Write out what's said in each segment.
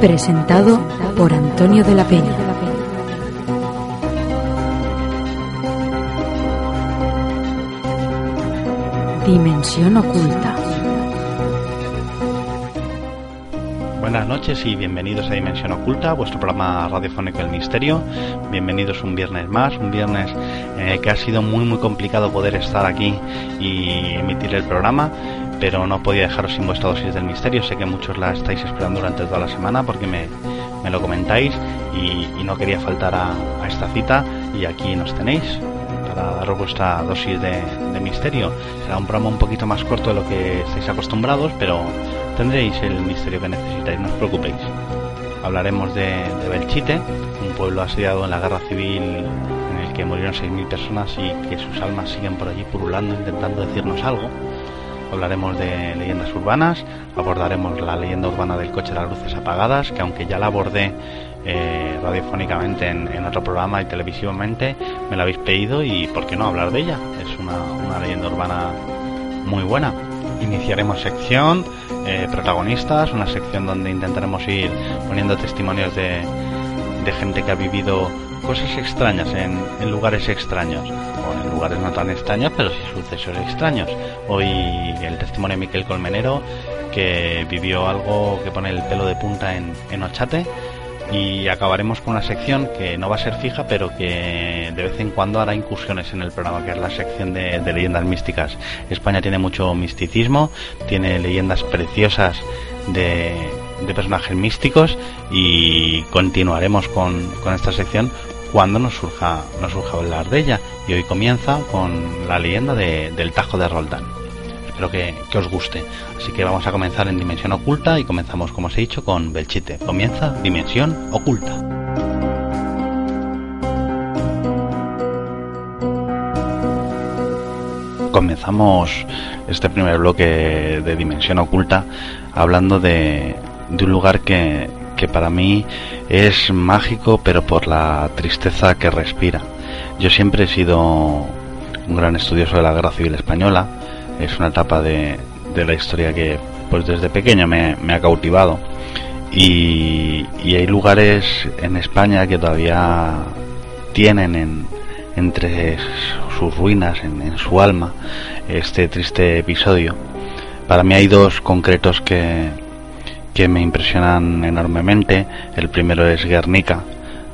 Presentado por Antonio de la Peña. Dimensión oculta. Buenas noches y bienvenidos a Dimensión Oculta, vuestro programa radiofónico El Misterio. Bienvenidos un viernes más, un viernes eh, que ha sido muy muy complicado poder estar aquí y emitir el programa pero no podía dejaros sin vuestra dosis del misterio. Sé que muchos la estáis esperando durante toda la semana porque me, lo comentáis y, no quería faltar a, esta cita y aquí nos tenéis para daros vuestra dosis de, misterio. Será un programa un poquito más corto de lo que estáis acostumbrados, pero tendréis el misterio que necesitáis, no os preocupéis. Hablaremos de, de Belchite, un pueblo asediado en la guerra civil en el que murieron 6.000 personas y que sus almas siguen por allí purulando intentando decirnos algo hablaremos de leyendas urbanas, abordaremos la leyenda urbana del coche de las luces apagadas, que aunque ya la abordé eh, radiofónicamente en, otro programa y televisivamente, me la habéis pedido y ¿por qué no hablar de ella? Es una, leyenda urbana muy buena. Iniciaremos sección, eh, protagonistas, una sección donde intentaremos ir poniendo testimonios de, de gente que ha vivido cosas extrañas en, lugares extraños, o en lugares no tan extraños, pero sí sucesos extraños. Hoy el testimonio de Miquel Colmenero, que vivió algo que pone el pelo de punta en, en Ochate, y acabaremos con una sección que no va a ser fija, pero que de vez en cuando hará incursiones en el programa, que es la sección de, leyendas místicas. España tiene mucho misticismo, tiene leyendas preciosas de, de personajes místicos y continuaremos con, con esta sección cuando nos surja, nos surja hablar de ella. Y hoy comienza con la leyenda del Tajo de Roldán. Espero que, os guste. Así que vamos a comenzar en Dimensión Oculta y comenzamos, como os he dicho, con Belchite. Comienza Dimensión Oculta. Comenzamos este primer bloque de Dimensión Oculta hablando de, de un lugar que, que para mí es mágico, pero por la tristeza que respira. Yo siempre he sido un gran estudioso de la Guerra Civil Española. Es una etapa de, la historia que pues desde pequeño me, ha cautivado. Y, hay lugares en España que todavía tienen en, entre sus ruinas, en su alma, este triste episodio. Para mí hay dos concretos que, que me impresionan enormemente. El primero es Guernica,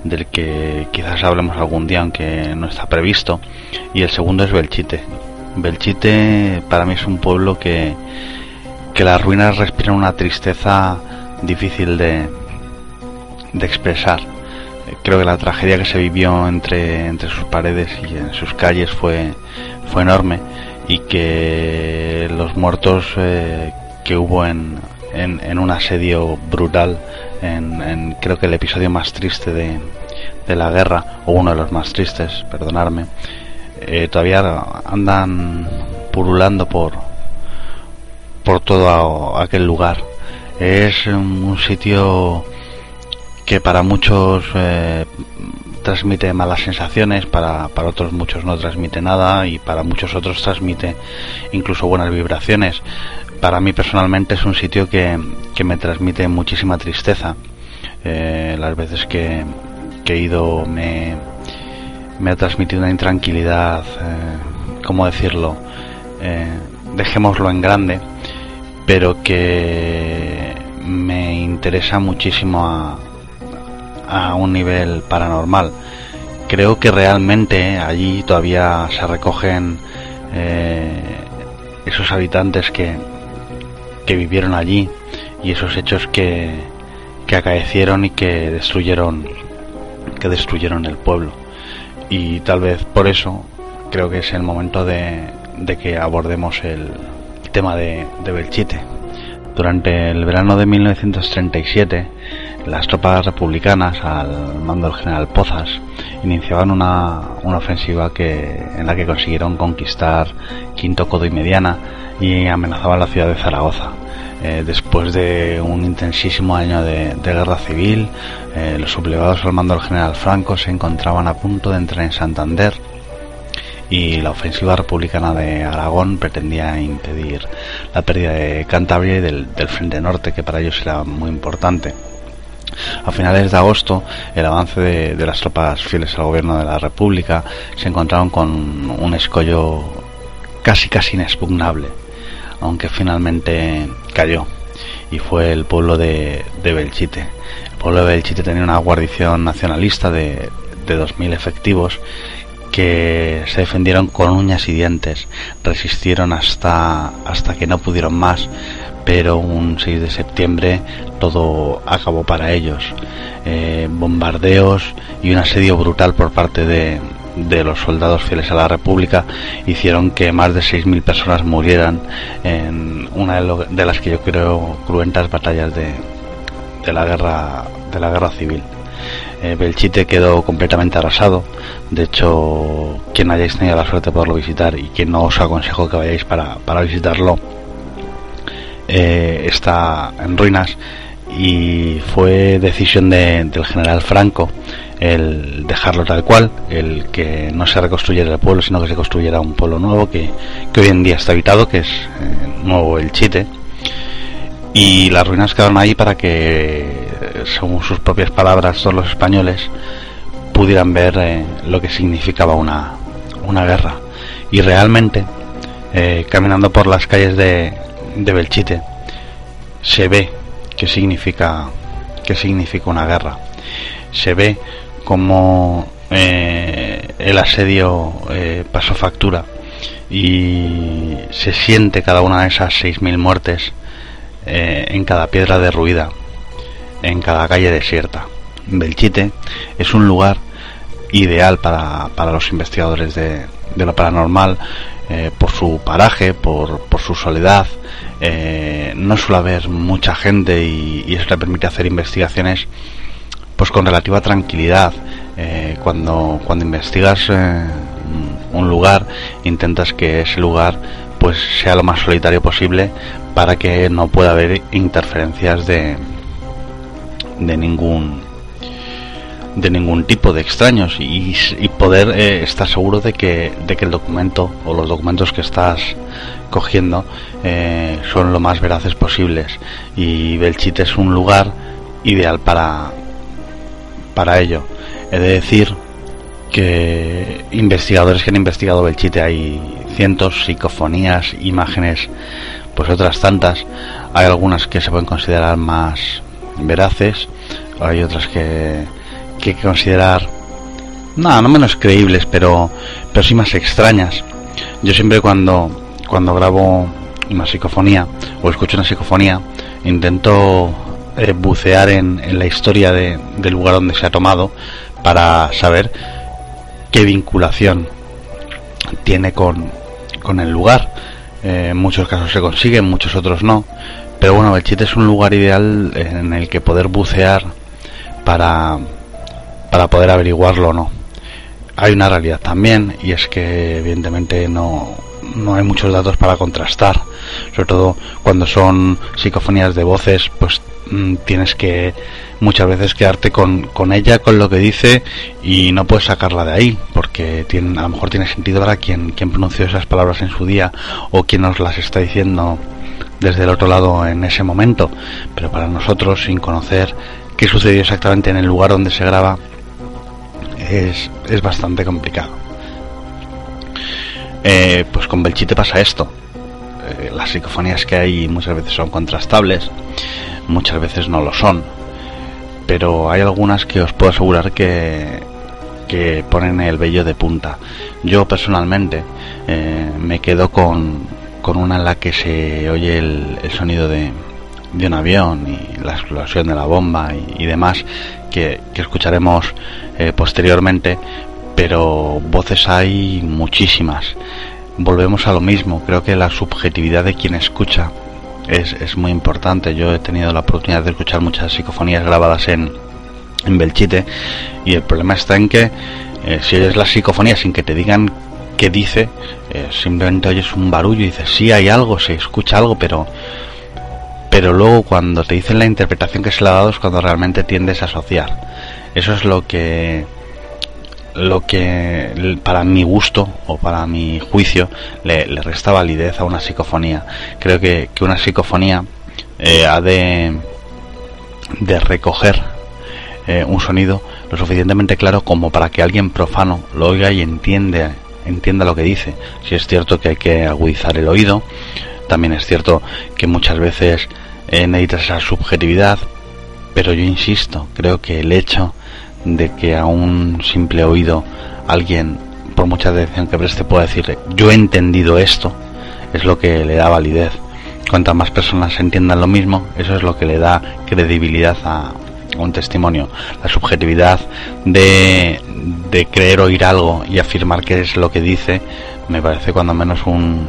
del que quizás hablemos algún día, aunque no está previsto. Y el segundo es Belchite. Belchite para mí es un pueblo que, que las ruinas respiran una tristeza difícil de, de expresar. Creo que la tragedia que se vivió entre, entre sus paredes y en sus calles fue, fue enorme y que los muertos eh, que hubo en, en, un asedio brutal, en, creo que el episodio más triste de, de, la guerra, o uno de los más tristes, perdonarme, eh, todavía andan purulando por, por todo aquel lugar. Es un sitio que para muchos eh, transmite malas sensaciones, para, para otros muchos no transmite nada y para muchos otros transmite incluso buenas vibraciones para mí personalmente es un sitio que, me transmite muchísima tristeza. Eh, las veces que, he ido me, me, ha transmitido una intranquilidad, eh, ¿cómo decirlo? Eh, dejémoslo en grande, pero que me interesa muchísimo a, a un nivel paranormal. Creo que realmente allí todavía se recogen esos habitantes que, que vivieron allí y esos hechos que, que acaecieron y que destruyeron que destruyeron el pueblo y tal vez por eso creo que es el momento de, de que abordemos el tema de, de, Belchite. Durante el verano de 1937 las tropas republicanas, al mando del general Pozas, iniciaban una, una ofensiva que, en la que consiguieron conquistar Quinto Codo y Mediana y amenazaban la ciudad de Zaragoza. Eh, después de un intensísimo año de, guerra civil, eh, los sublevados al mando del general Franco se encontraban a punto de entrar en Santander y la ofensiva republicana de Aragón pretendía impedir la pérdida de Cantabria y del Frente Norte, que para ellos era muy importante. A finales de agosto, el avance de, las tropas fieles al gobierno de la República se encontraron con un escollo casi casi inexpugnable, aunque finalmente cayó, y fue el pueblo de, Belchite. El pueblo de Belchite tenía una guarnición nacionalista de, de 2.000 efectivos que se defendieron con uñas y dientes, resistieron hasta, hasta que no pudieron más, pero un 6 de septiembre todo acabó para ellos. Eh, bombardeos y un asedio brutal por parte de, de los soldados fieles a la República hicieron que más de 6.000 personas murieran en una de, las que yo creo cruentas batallas de, de la guerra de la guerra civil. Eh, Belchite quedó completamente arrasado. De hecho, quien hayáis tenido la suerte de poderlo visitar y que no os aconsejo que vayáis para, para visitarlo, eh, está en ruinas y fue decisión del general Franco el dejarlo tal cual, el que no se reconstruyera el pueblo, sino que se construyera un pueblo nuevo que, hoy en día está habitado, que es eh, nuevo el Chite. Y las ruinas quedaron ahí para que, según sus propias palabras, todos los españoles pudieran ver eh, lo que significaba una, una guerra. Y realmente, caminando por las calles de, de Belchite se ve qué significa qué significa una guerra se ve como eh, el asedio eh, pasó factura y se siente cada una de esas 6.000 muertes eh, en cada piedra derruida, en cada calle desierta. Belchite es un lugar ideal para, para los investigadores de, de lo paranormal eh, por su paraje, por, por su soledad. No suele haber mucha gente y, eso le permite hacer investigaciones pues con relativa tranquilidad. Eh, cuando, cuando investigas un lugar, intentas que ese lugar pues sea lo más solitario posible para que no pueda haber interferencias de, de ningún de ningún tipo de extraños y, poder eh, estar seguro de que, de que el documento o los documentos que estás cogiendo eh, son lo más veraces posibles y Belchite es un lugar ideal para, para ello. He de decir que investigadores que han investigado Belchite hay cientos, psicofonías, imágenes, pues otras tantas. Hay algunas que se pueden considerar más veraces, hay otras que que considerar, no, no menos creíbles, pero, pero sí más extrañas. Yo siempre cuando, cuando grabo una psicofonía o escucho una psicofonía, intento eh, bucear en, la historia de, del lugar donde se ha tomado para saber qué vinculación tiene con, con el lugar. Eh, en muchos casos se consigue, en muchos otros no. Pero bueno, el chiste es un lugar ideal en el que poder bucear para, para poder averiguarlo o no. Hay una realidad también y es que evidentemente no, no hay muchos datos para contrastar, sobre todo cuando son psicofonías de voces, pues mm, tienes que muchas veces quedarte con, con, ella, con lo que dice y no puedes sacarla de ahí, porque a lo mejor tiene sentido para quien, quien pronunció esas palabras en su día o quien nos las está diciendo desde el otro lado en ese momento, pero para nosotros sin conocer qué sucedió exactamente en el lugar donde se graba, es, es bastante complicado. Eh, pues con Belchite pasa esto. Eh, las psicofonías que hay muchas veces son contrastables, muchas veces no lo son. Pero hay algunas que os puedo asegurar que, que ponen el vello de punta. Yo personalmente eh, me quedo con, con una en la que se oye el, el sonido de, de un avión y la explosión de la bomba y, demás que, escucharemos eh, posteriormente pero voces hay muchísimas volvemos a lo mismo creo que la subjetividad de quien escucha es, es muy importante. Yo he tenido la oportunidad de escuchar muchas psicofonías grabadas en, en Belchite y el problema está en que eh, si oyes la psicofonía sin que te digan qué dice, eh, simplemente oyes un barullo y dices, sí hay algo, se escucha algo, pero pero luego cuando te dicen la interpretación que se le ha dado es cuando realmente tiendes a asociar. Eso es lo que lo que para mi gusto o para mi juicio le, resta validez a una psicofonía. Creo que, una psicofonía eh, ha de, de recoger eh, un sonido lo suficientemente claro como para que alguien profano lo oiga y entiende, entienda lo que dice. Si es cierto que hay que agudizar el oído, también es cierto que muchas veces eh, necesitas esa subjetividad, pero yo insisto, creo que el hecho de que a un simple oído alguien, por mucha atención que preste, pueda decir yo he entendido esto, es lo que le da validez. Cuantas más personas entiendan lo mismo, eso es lo que le da credibilidad a un testimonio. La subjetividad de, de creer oír algo y afirmar que es lo que dice, me parece cuando menos un,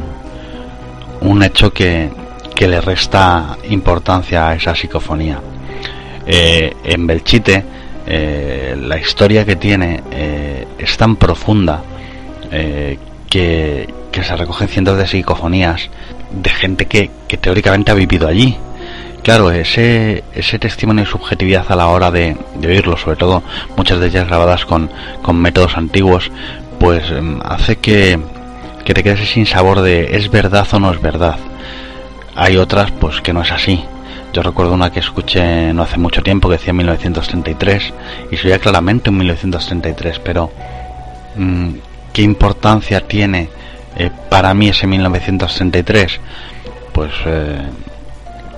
un hecho que, que le resta importancia a esa psicofonía. Eh, en Belchite, eh, la historia que tiene eh, es tan profunda que, se recogen cientos de psicofonías de gente que, teóricamente ha vivido allí. Claro, ese, ese testimonio y subjetividad a la hora de, oírlo, sobre todo muchas de ellas grabadas con, con métodos antiguos, pues em, hace que, que te quedes sin sabor de es verdad o no es verdad. Hay otras pues que no es así. Yo recuerdo una que escuché no hace mucho tiempo que decía 1933 y se oía claramente en 1933, pero mm, ¿qué importancia tiene eh, para mí ese 1933? Pues eh,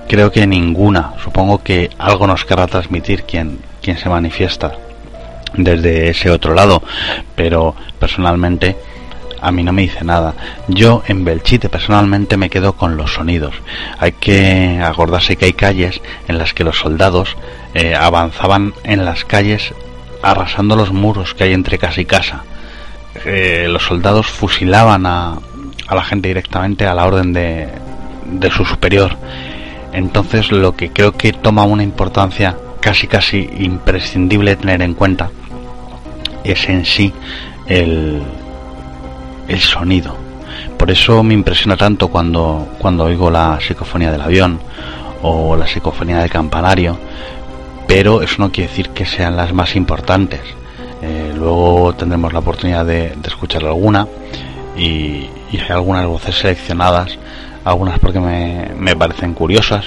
creo que ninguna. Supongo que algo nos querrá transmitir quien, quien se manifiesta desde ese otro lado, pero personalmente a mí no me dice nada. Yo en Belchite personalmente me quedo con los sonidos. Hay que acordarse que hay calles en las que los soldados eh, avanzaban en las calles arrasando los muros que hay entre casa y casa. Eh, los soldados fusilaban a, a, la gente directamente a la orden de, de su superior. Entonces lo que creo que toma una importancia casi casi imprescindible tener en cuenta es en sí el, el sonido. Por eso me impresiona tanto cuando, cuando oigo la psicofonía del avión o la psicofonía del campanario, pero eso no quiere decir que sean las más importantes. Eh, luego tendremos la oportunidad de, escuchar alguna y, hay algunas voces seleccionadas, algunas porque me, me parecen curiosas,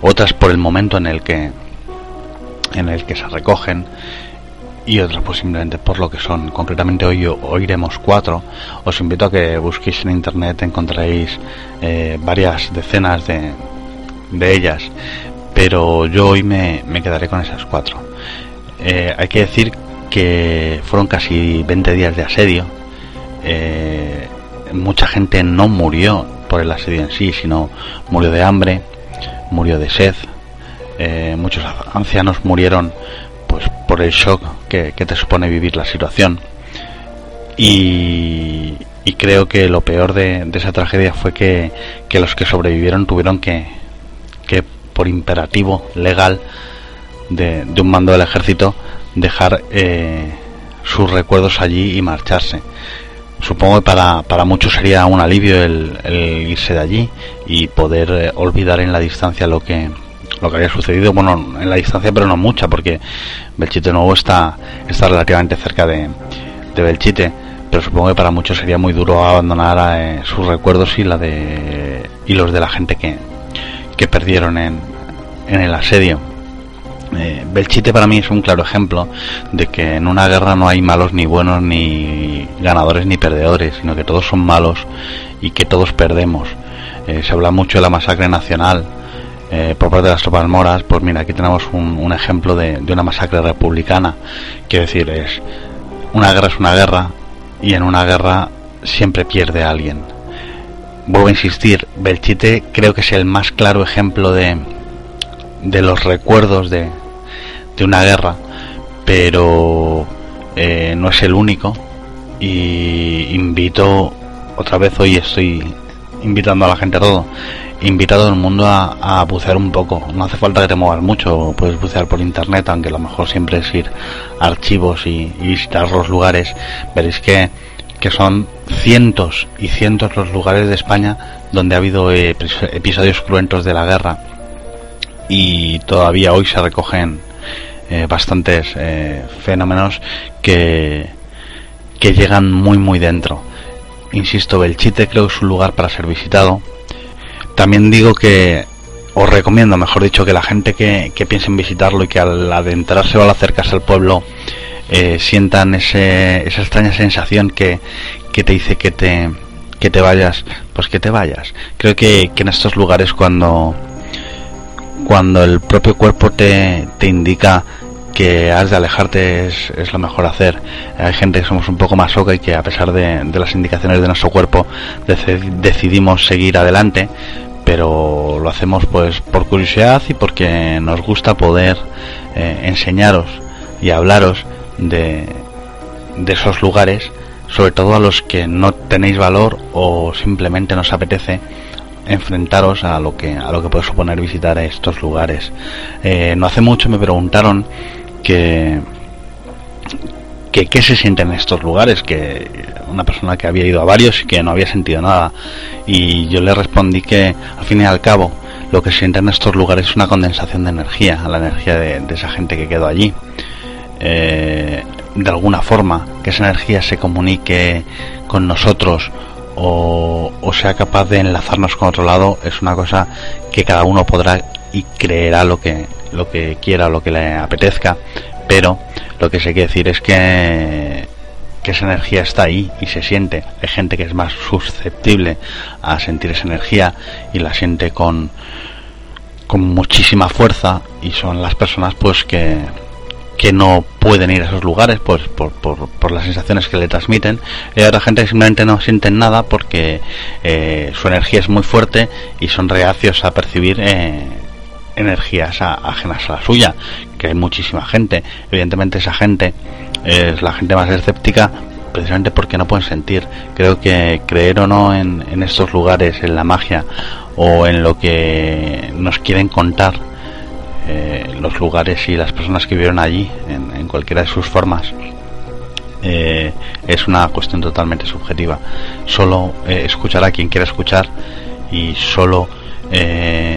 otras por el momento en el que en el que se recogen y otras pues simplemente por lo que son. Concretamente hoy oiremos cuatro. Os invito a que busquéis en internet, encontraréis eh, varias decenas de, de, ellas, pero yo hoy me, me quedaré con esas cuatro. Eh, hay que decir que fueron casi 20 días de asedio. Eh, mucha gente no murió por el asedio en sí, sino murió de hambre, murió de sed. muchos ancianos murieron pues por el shock que, te supone vivir la situación. Y, creo que lo peor de, esa tragedia fue que, los que sobrevivieron tuvieron que, que por imperativo legal de, un mando del ejército, dejar eh, sus recuerdos allí y marcharse. Supongo que para, para muchos sería un alivio el, irse de allí y poder eh, olvidar en la distancia lo que, lo que había sucedido, bueno, en la distancia, pero no mucha, porque Belchite Nuevo está, está relativamente cerca de, de Belchite, pero supongo que para muchos sería muy duro abandonar eh, sus recuerdos y la de y los de la gente que, que perdieron en, en el asedio. Eh, Belchite para mí es un claro ejemplo de que en una guerra no hay malos ni buenos, ni ganadores ni perdedores, sino que todos son malos y que todos perdemos. Eh, se habla mucho de la masacre nacional, eh, por parte de las tropas moras, pues mira, aquí tenemos un, ejemplo de, una masacre republicana. Quiero decir, es una guerra es una guerra y en una guerra siempre pierde alguien. Vuelvo a insistir, Belchite creo que es el más claro ejemplo de, de los recuerdos de, de una guerra, pero eh, no es el único. Y invito, otra vez hoy estoy invitando a la gente a todo, invito a todo el mundo a, bucear un poco. No hace falta que te muevas mucho, puedes bucear por internet, aunque lo mejor siempre es ir a archivos y, visitar los lugares. Veréis que, que son cientos y cientos los lugares de España donde ha habido episodios cruentos de la guerra y todavía hoy se recogen eh, bastantes eh, fenómenos que, que llegan muy muy dentro. Insisto, Belchite creo que es un lugar para ser visitado. También digo que os recomiendo, mejor dicho, que la gente que, que piense en visitarlo y que al adentrarse o al acercarse al pueblo eh, sientan esa extraña sensación que, te dice que te, vayas, pues que te vayas. Creo que, en estos lugares cuando, cuando el propio cuerpo te, indica que has de alejarte es, lo mejor hacer. Hay gente que somos un poco más oca y que a pesar de las indicaciones de nuestro cuerpo decidimos seguir adelante, pero lo hacemos pues por curiosidad y porque nos gusta poder eh, enseñaros y hablaros de, esos lugares, sobre todo a los que no tenéis valor o simplemente nos apetece enfrentaros a lo que a lo que puede suponer visitar estos lugares. Eh, no hace mucho me preguntaron que que qué se siente en estos lugares, que una persona que había ido a varios y que no había sentido nada. Y yo le respondí que al fin y al cabo lo que se siente en estos lugares es una condensación de energía, la energía de, esa gente que quedó allí. Eh, de alguna forma, que esa energía se comunique con nosotros o, o sea capaz de enlazarnos con otro lado es una cosa que cada uno podrá y creerá lo que, lo que quiera, lo que le apetezca, pero lo que se quiere decir es que, que esa energía está ahí y se siente. Hay gente que es más susceptible a sentir esa energía y la siente con, con muchísima fuerza y son las personas pues que, que no pueden ir a esos lugares pues por, por, por las sensaciones que le transmiten y hay otra gente que simplemente no sienten nada porque eh, su energía es muy fuerte y son reacios a percibir eh, energías ajenas a la suya, que hay muchísima gente. Evidentemente esa gente es la gente más escéptica precisamente porque no pueden sentir. Creo que creer o no en, estos lugares, en la magia o en lo que nos quieren contar eh, los lugares y las personas que vivieron allí, en, cualquiera de sus formas, eh, es una cuestión totalmente subjetiva. Solo eh, escuchará quien quiera escuchar y solo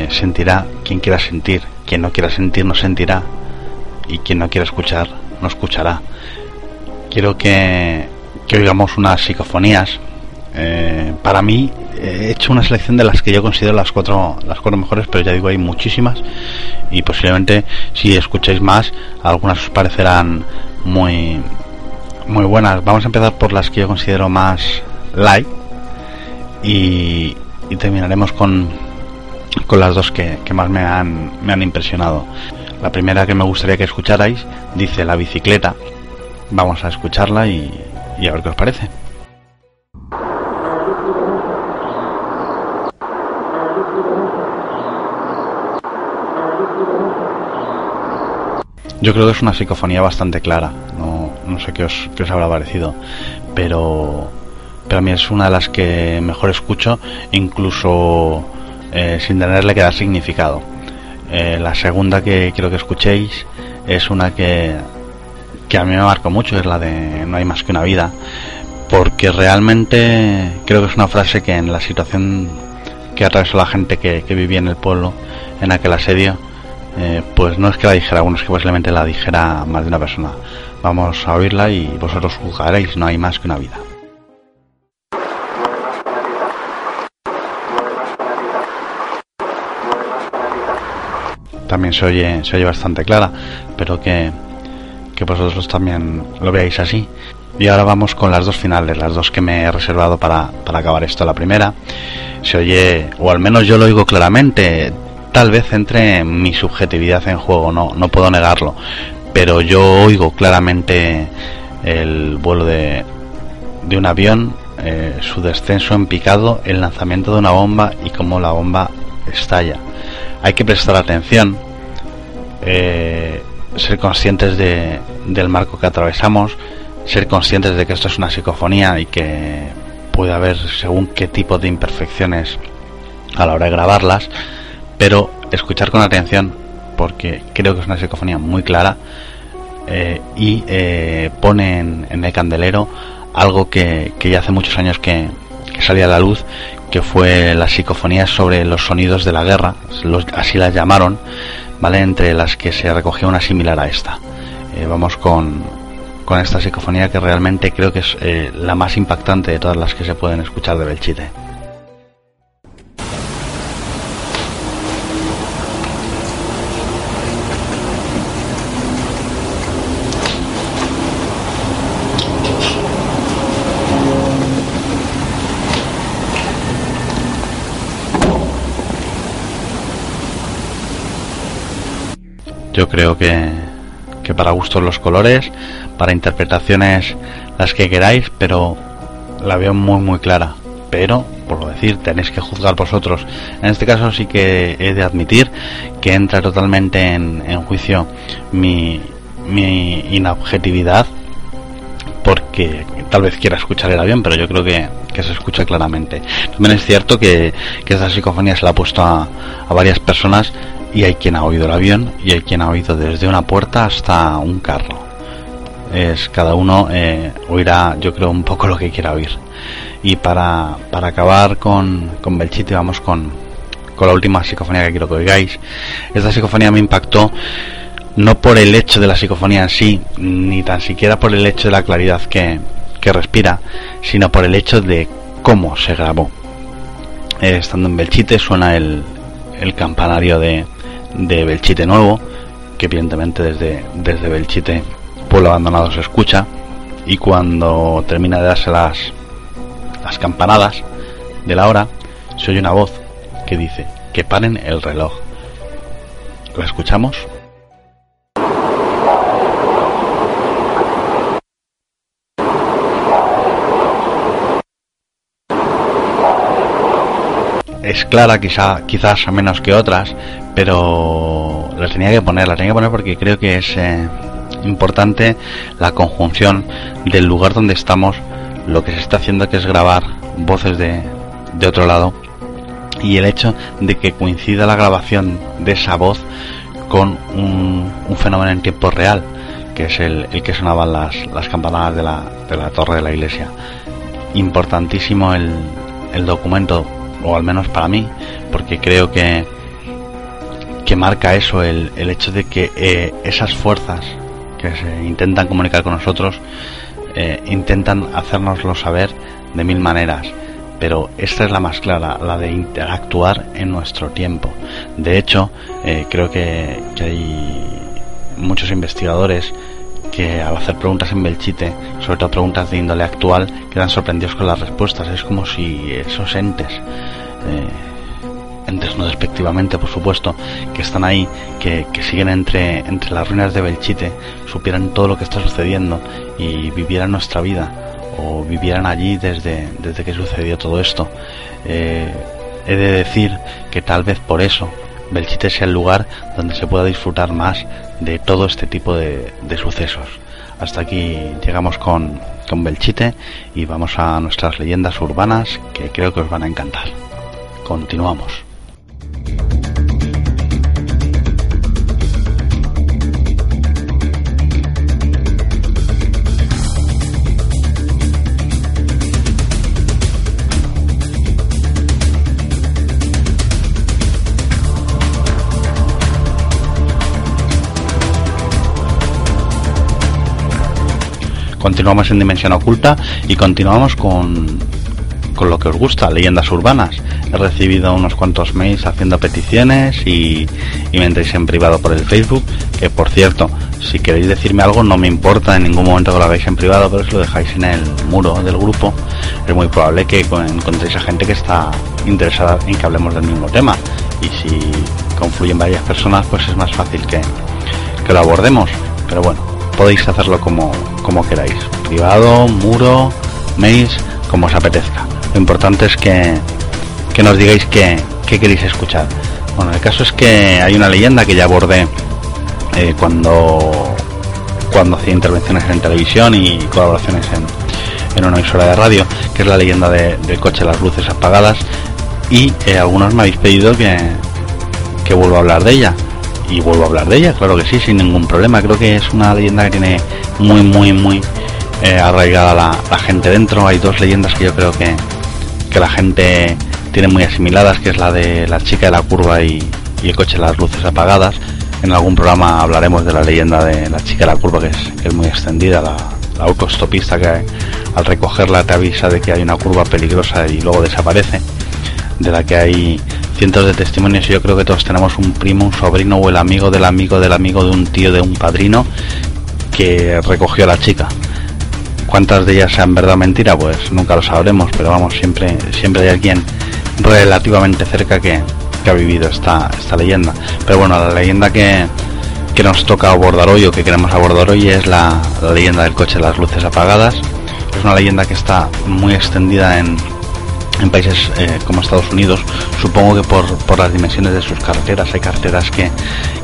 sentirá quien quiera sentir, quien no quiera sentir no sentirá y quien no quiera escuchar no escuchará. Quiero que, que oigamos unas psicofonías. Eh, para mí he hecho una selección de las que yo considero las cuatro las cuatro mejores, pero ya digo hay muchísimas y posiblemente si escucháis más algunas os parecerán muy muy buenas. Vamos a empezar por las que yo considero más light y, y terminaremos con con las dos que, más me han, me han impresionado. La primera que me gustaría que escucharais dice La bicicleta. Vamos a escucharla y, a ver qué os parece. Yo creo que es una psicofonía bastante clara. No, sé qué os, qué os habrá parecido. Pero, pero a mí es una de las que mejor escucho. Incluso eh, sin tenerle que dar significado. Eh, la segunda que quiero que escuchéis es una que, que a mí me marcó mucho, es la de No hay más que una vida, porque realmente creo que es una frase que en la situación que atravesó la gente que, vivía en el pueblo en aquel asedio, eh, pues no es que la dijera uno, es que posiblemente la dijera más de una persona. Vamos a oírla y vosotros juzgaréis, no hay más que una vida. También se oye, se oye bastante clara, pero que, que vosotros también lo veáis así. Y ahora vamos con las dos finales, las dos que me he reservado para, para acabar esto. La primera se oye, o al menos yo lo oigo claramente, tal vez entre mi subjetividad en juego, no, no puedo negarlo, pero yo oigo claramente el vuelo de, de un avión, eh, su descenso en picado, el lanzamiento de una bomba y cómo la bomba estalla hay que prestar atención, eh, ser conscientes de, del marco que atravesamos, ser conscientes de que esto es una psicofonía y que puede haber según qué tipo de imperfecciones a la hora de grabarlas, pero escuchar con atención porque creo que es una psicofonía muy clara eh, y eh, pone en, el candelero algo que, ya hace muchos años que, salía a la luz, que fue las psicofonías sobre los sonidos de la guerra, así las llamaron, ¿vale? Entre las que se recogía una similar a esta. Eh, vamos con, con esta psicofonía que realmente creo que es la más impactante de todas las que se pueden escuchar de Belchite. Yo creo que, que para gustos los colores, para interpretaciones las que queráis, pero la veo muy muy clara. Pero, por decir, tenéis que juzgar vosotros. En este caso sí que he de admitir que entra totalmente en, en juicio mi, mi inobjetividad porque tal vez quiera escuchar el avión, pero yo creo que, que se escucha claramente. También es cierto que, que esta psicofonía se la ha puesto a, a varias personas y hay quien ha oído el avión y hay quien ha oído desde una puerta hasta un carro. Es cada uno eh, oirá, yo creo, un poco lo que quiera oír. Y para, para acabar con, con Belchite, vamos con, con la última psicofonía que quiero que oigáis. Esta psicofonía me impactó no por el hecho de la psicofonía en sí, ni tan siquiera por el hecho de la claridad que, que respira, sino por el hecho de cómo se grabó. Eh, estando en Belchite suena el, el campanario de, de Belchite Nuevo, que evidentemente desde, desde Belchite, pueblo abandonado, se escucha, y cuando termina de darse las, las campanadas de la hora, se oye una voz que dice que paren el reloj. ¿La escuchamos? Es clara quizá, quizás menos que otras, pero la tenía que poner, la tenía que poner porque creo que es eh, importante la conjunción del lugar donde estamos, lo que se está haciendo que es grabar voces de, de otro lado y el hecho de que coincida la grabación de esa voz con un, un fenómeno en tiempo real, que es el, el que sonaban las, las campanadas de la, de la torre de la iglesia. Importantísimo el, el documento o al menos para mí, porque creo que, que marca eso, el, el hecho de que eh, esas fuerzas que se intentan comunicar con nosotros, eh, intentan hacernoslo saber de mil maneras, pero esta es la más clara, la de interactuar en nuestro tiempo. De hecho, eh, creo que, que hay muchos investigadores que al hacer preguntas en Belchite, sobre todo preguntas de índole actual, quedan sorprendidos con las respuestas. Es como si esos entes, eh, entes no despectivamente, por supuesto, que están ahí, que, siguen entre, entre las ruinas de Belchite, supieran todo lo que está sucediendo y vivieran nuestra vida, o vivieran allí desde, desde que sucedió todo esto. Eh, he de decir que tal vez por eso Belchite sea el lugar donde se pueda disfrutar más de todo este tipo de, sucesos. Hasta aquí llegamos con, con Belchite y vamos a nuestras leyendas urbanas que creo que os van a encantar. Continuamos. Continuamos en Dimensión Oculta y continuamos con, con lo que os gusta, leyendas urbanas. He recibido unos cuantos mails haciendo peticiones y, y me entréis en privado por el Facebook, que por cierto, si queréis decirme algo no me importa en ningún momento que lo hagáis en privado, pero si lo dejáis en el muro del grupo, es muy probable que encontréis a gente que está interesada en que hablemos del mismo tema. Y si confluyen varias personas, pues es más fácil que, que lo abordemos. Pero bueno, podéis hacerlo como, como queráis. Privado, muro, mails, como os apetezca. Lo importante es que, que nos digáis qué, queréis escuchar. Bueno, el caso es que hay una leyenda que ya abordé eh, cuando, cuando hacía intervenciones en televisión y colaboraciones en, en una emisora de radio, que es la leyenda del coche las luces apagadas. y eh, algunos me habéis pedido que, que vuelva a hablar de ella y vuelvo a hablar de ella, claro que sí, sin ningún problema. Creo que es una leyenda que tiene muy, muy, muy eh, arraigada la, gente dentro. Hay dos leyendas que yo creo que, que la gente tiene muy asimiladas, que es la de la chica de la curva y, el coche las luces apagadas. En algún programa hablaremos de la leyenda de la chica de la curva, que es, que es muy extendida, la, la autostopista que al recogerla te avisa de que hay una curva peligrosa y luego desaparece, de la que hay cientos de testimonios y yo creo que todos tenemos un primo, un sobrino o el amigo del amigo del amigo de un tío, de un padrino que recogió a la chica. ¿Cuántas de ellas sean verdad o mentira? Pues nunca lo sabremos, pero vamos, siempre, siempre hay alguien relativamente cerca que, ha vivido esta, esta leyenda. Pero bueno, la leyenda que, que nos toca abordar hoy o que queremos abordar hoy es la, la leyenda del coche de las luces apagadas. Es una leyenda que está muy extendida en, en países eh, como Estados Unidos, supongo que por, por, las dimensiones de sus carreteras, hay carreteras que,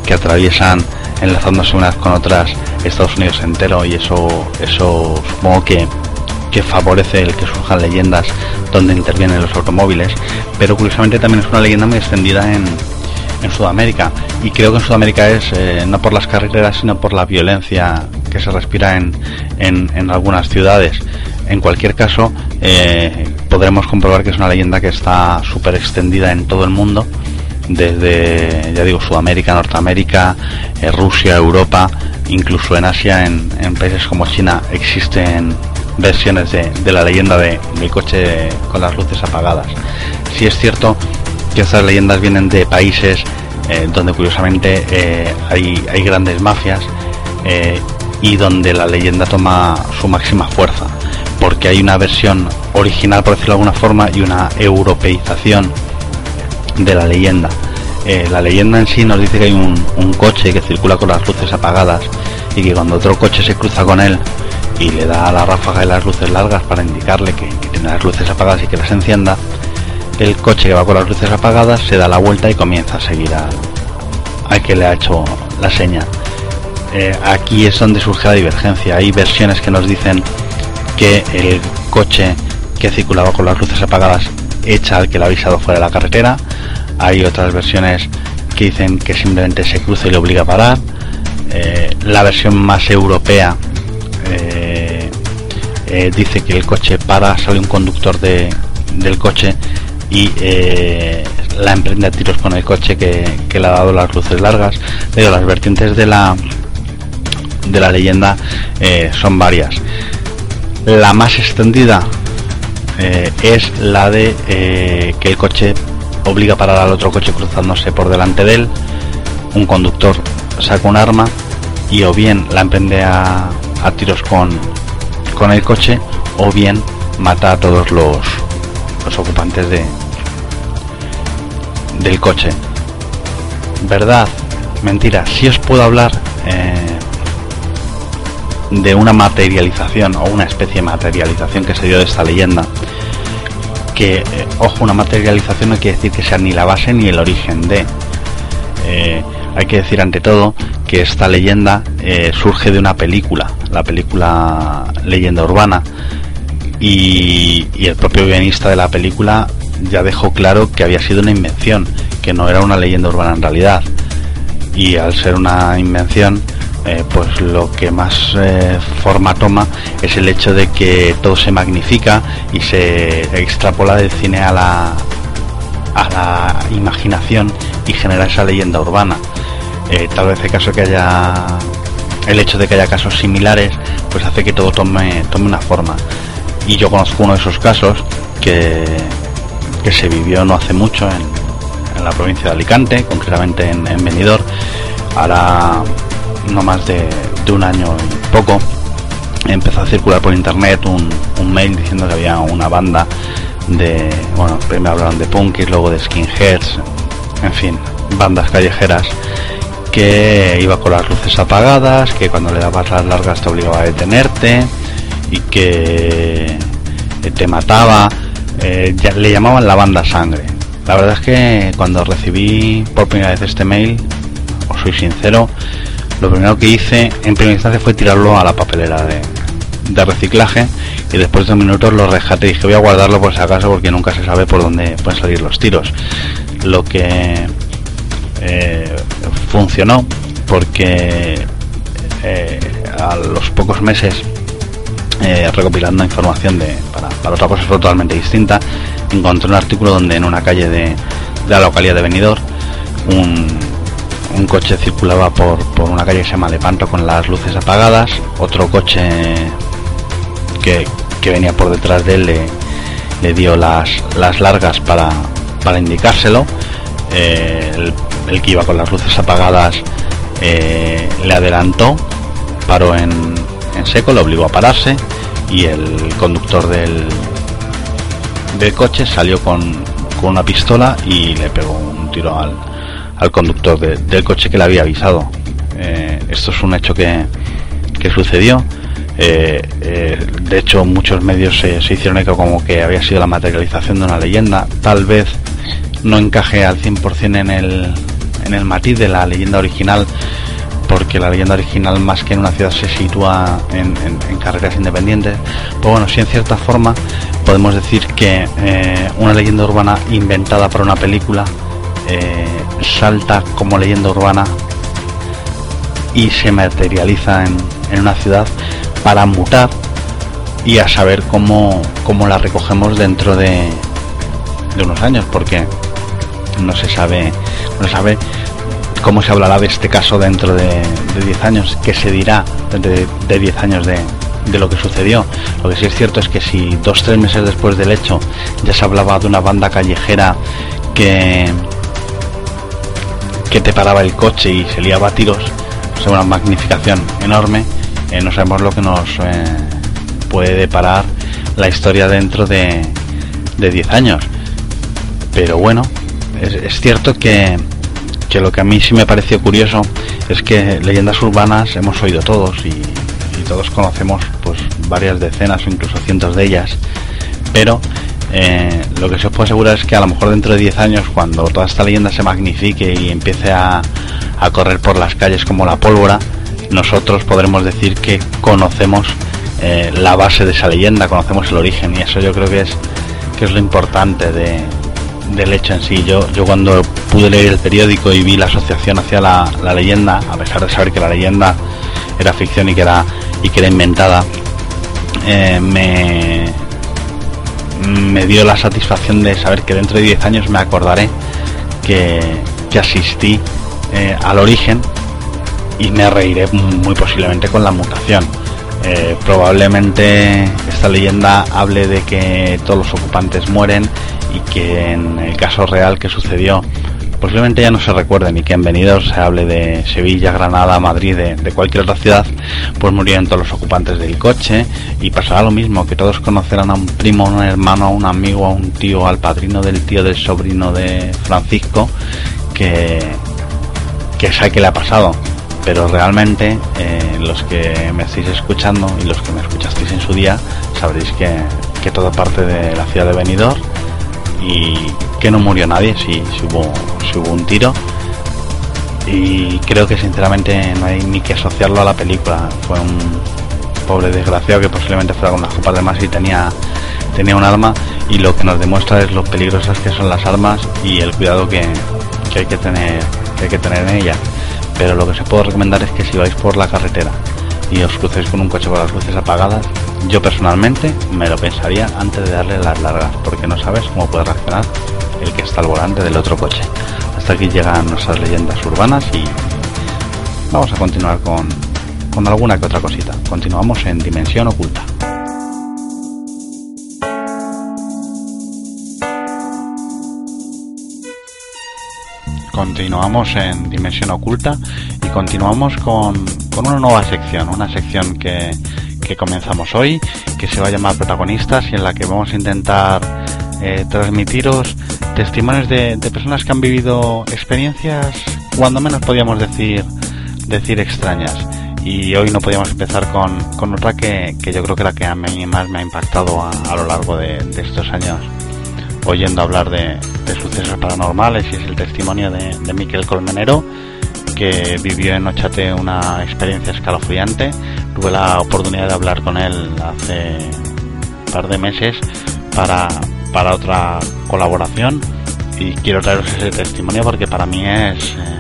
que, atraviesan enlazándose unas con otras Estados Unidos entero y eso, eso supongo que, que favorece el que surjan leyendas donde intervienen los automóviles, pero curiosamente también es una leyenda muy extendida en, en Sudamérica. Y creo que en Sudamérica es eh, no por las carreteras sino por la violencia que se respira en, en, en algunas ciudades en cualquier caso, eh, podremos comprobar que es una leyenda que está súper extendida en todo el mundo, desde, ya digo, Sudamérica, Norteamérica, eh, Rusia, Europa, incluso en Asia, en, países como China, existen versiones de, la leyenda de, del coche con las luces apagadas. Si es cierto que estas leyendas vienen de países eh, donde curiosamente hay, grandes mafias y donde la leyenda toma su máxima fuerza porque hay una versión original, por decirlo de alguna forma, y una europeización de la leyenda. Eh, la leyenda en sí nos dice que hay un, coche que circula con las luces apagadas y que cuando otro coche se cruza con él y le da la ráfaga de las luces largas para indicarle que, tiene las luces apagadas y que las encienda, el coche que va con las luces apagadas se da la vuelta y comienza a seguir al, que le ha hecho la seña. Eh, aquí es donde surge la divergencia. Hay versiones que nos dicen que el coche que circulaba con las luces apagadas echa al que le ha avisado fuera de la carretera. Hay otras versiones que dicen que simplemente se cruza y le obliga a parar. Eh, la versión más europea eh, eh, dice que el coche para, sale un conductor de, del coche y la emprende a tiros con el coche que, le ha dado las luces largas. Pero las vertientes de la de la leyenda son varias. La más extendida eh, es la de eh, que el coche obliga a parar al otro coche cruzándose por delante de él. Un conductor saca un arma y o bien la emprende a, tiros con, con el coche o bien mata a todos los, los ocupantes de, del coche. ¿Verdad? Mentira. Si os puedo hablar eh, de una materialización o una especie de materialización que se dio de esta leyenda. Que, eh, ojo, una materialización no quiere decir que sea ni la base ni el origen de. Eh, hay que decir ante todo que esta leyenda eh, surge de una película, la película Leyenda Urbana, y, y el propio guionista de la película ya dejó claro que había sido una invención, que no era una leyenda urbana en realidad. Y al ser una invención, eh, pues lo que más eh, forma toma es el hecho de que todo se magnifica y se extrapola del cine a la, a la imaginación y genera esa leyenda urbana. Eh, tal vez el caso que haya el hecho de que haya casos similares pues hace que todo tome, tome una forma. Y yo conozco uno de esos casos que, que se vivió no hace mucho en, en la provincia de Alicante, concretamente en, en Benidorm. Ahora no más de, un año y poco, empezó a circular por internet un, mail diciendo que había una banda de, bueno, primero hablaron de punkis, luego de skinheads, en fin, bandas callejeras que iba con las luces apagadas, que cuando le dabas las largas te obligaba a detenerte y que te mataba, eh, le llamaban la banda sangre. La verdad es que cuando recibí por primera vez este mail, os soy sincero, lo primero que hice en primera instancia fue tirarlo a la papelera de, reciclaje y después de minutos lo rescaté y dije voy a guardarlo por si acaso porque nunca se sabe por dónde pueden salir los tiros. Lo que eh, funcionó porque eh, a los pocos meses eh, recopilando información de, para, otra cosa totalmente distinta encontré un artículo donde en una calle de, la localidad de Benidorm un, un coche circulaba por, por, una calle que se llama Lepanto con las luces apagadas otro coche que, venía por detrás de él le, dio las, las largas para, para indicárselo. El, el, que iba con las luces apagadas eh, le adelantó, paró en, en seco, le obligó a pararse y el conductor del, del coche salió con, con una pistola y le pegó un tiro al, al conductor del coche que le había avisado. Eh, esto es un hecho que, que sucedió. Eh, de hecho, muchos medios se, hicieron eco como que había sido la materialización de una leyenda. Tal vez no encaje al 100% en el, en el matiz de la leyenda original, porque la leyenda original más que en una ciudad se sitúa en, carreras independientes. Pues bueno, sí en cierta forma podemos decir que eh, una leyenda urbana inventada para una película eh, salta como leyenda urbana y se materializa en, en, una ciudad para mutar y a saber cómo, cómo la recogemos dentro de, de unos años, porque no se sabe, no se sabe cómo se hablará de este caso dentro de 10 años, qué se dirá de 10 años de, de, lo que sucedió. Lo que sí es cierto es que si dos tres meses después del hecho ya se hablaba de una banda callejera que que te paraba el coche y se liaba a tiros, es una magnificación enorme. Eh, no sabemos lo que nos eh, puede deparar la historia dentro de, de 10 años. Pero bueno, es, cierto que, lo que a mí sí me pareció curioso es que leyendas urbanas hemos oído todos y, todos conocemos pues varias decenas o incluso cientos de ellas, pero eh, lo que se os puedo asegurar es que a lo mejor dentro de 10 años, cuando toda esta leyenda se magnifique y empiece a, correr por las calles como la pólvora, nosotros podremos decir que conocemos eh, la base de esa leyenda, conocemos el origen y eso yo creo que es, que es lo importante de, del hecho en sí. Yo, yo cuando pude leer el periódico y vi la asociación hacia la, leyenda, a pesar de saber que la leyenda era ficción y que era, y que era inventada, eh, me, me dio la satisfacción de saber que dentro de 10 años me acordaré que, que asistí eh, al origen y me reiré muy posiblemente con la mutación. Eh, probablemente esta leyenda hable de que todos los ocupantes mueren y que en el caso real que sucedió posiblemente ya no se recuerde ni que en venidos se hable de Sevilla, Granada, Madrid, de, cualquier otra ciudad, pues murieron todos los ocupantes del coche y pasará lo mismo, que todos conocerán a un primo, a un hermano, a un amigo, a un tío, al padrino del tío del sobrino de Francisco, que, que sabe que le ha pasado. Pero realmente eh, los que me estáis escuchando y los que me escuchasteis en su día sabréis que, que toda parte de la ciudad de Benidorm y que no murió nadie, si, hubo, un tiro. Y creo que sinceramente no hay ni que asociarlo a la película. Fue un pobre desgraciado que posiblemente fuera con las copas de más y tenía, tenía un arma y lo que nos demuestra es lo peligrosas que son las armas y el cuidado que, hay que tener que hay que tener en ellas. Pero lo que se puedo recomendar es que si vais por la carretera y os crucéis con un coche con las luces apagadas, yo personalmente me lo pensaría antes de darle las largas, porque no sabes cómo puede reaccionar el que está al volante del otro coche. Hasta aquí llegan nuestras leyendas urbanas y vamos a continuar con, con alguna que otra cosita. Continuamos en Dimensión Oculta. Continuamos en Dimensión Oculta continuamos con, con una nueva sección, una sección que, que comenzamos hoy, que se va a llamar Protagonistas y en la que vamos a intentar eh, transmitiros testimonios de, personas que han vivido experiencias, cuando menos podíamos decir, decir extrañas. Y hoy no podíamos empezar con, con otra que, que, yo creo que la que a mí más me ha impactado a, lo largo de, estos años oyendo hablar de, sucesos paranormales y es el testimonio de, de Miquel Colmenero que vivió en Ochate una experiencia escalofriante. Tuve la oportunidad de hablar con él hace par de meses para, para otra colaboración y quiero traeros ese testimonio porque para mí es eh,